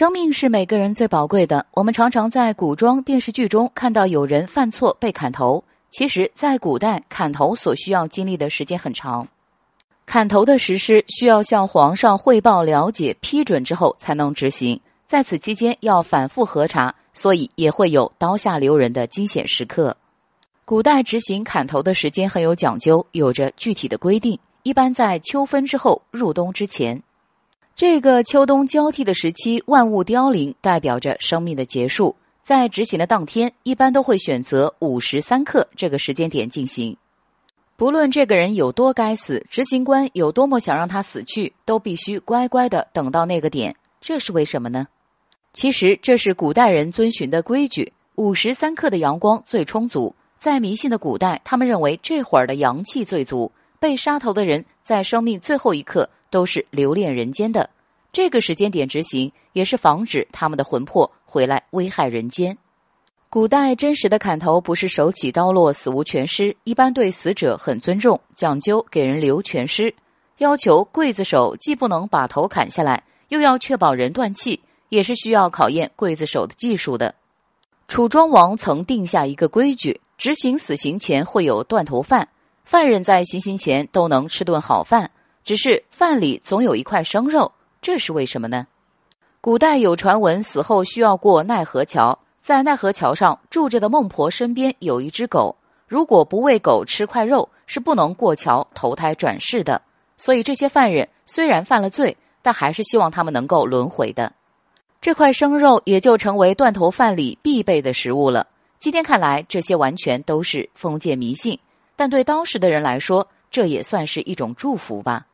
生命是每个人最宝贵的。我们常常在古装电视剧中看到有人犯错被砍头，其实，在古代砍头所需要经历的时间很长。砍头的实施需要向皇上汇报、了解、批准之后才能执行，在此期间要反复核查，所以也会有刀下留人的惊险时刻。古代执行砍头的时间很有讲究，有着具体的规定，一般在秋分之后、入冬之前。这个秋冬交替的时期，万物凋零，代表着生命的结束。在执行的当天，一般都会选择午时三刻这个时间点进行。不论这个人有多该死，执行官有多么想让他死去，都必须乖乖的等到那个点。这是为什么呢？其实这是古代人遵循的规矩。午时三刻的阳光最充足，在迷信的古代，他们认为这会儿的阳气最足。被杀头的人在生命最后一刻都是留恋人间的，这个时间点执行也是防止他们的魂魄回来危害人间。古代真实的砍头不是手起刀落死无全尸，一般对死者很尊重，讲究给人留全尸，要求刽子手既不能把头砍下来，又要确保人断气，也是需要考验刽子手的技术的。楚庄王曾定下一个规矩：执行死刑前会有断头饭。犯人在行刑前都能吃顿好饭，只是饭里总有一块生肉，这是为什么呢？古代有传闻，死后需要过奈何桥，在奈何桥上住着的孟婆身边有一只狗，如果不喂狗吃块肉，是不能过桥投胎转世的。所以这些犯人虽然犯了罪，但还是希望他们能够轮回的。这块生肉也就成为断头饭里必备的食物了。今天看来，这些完全都是封建迷信。但对当时的人来说，这也算是一种祝福吧。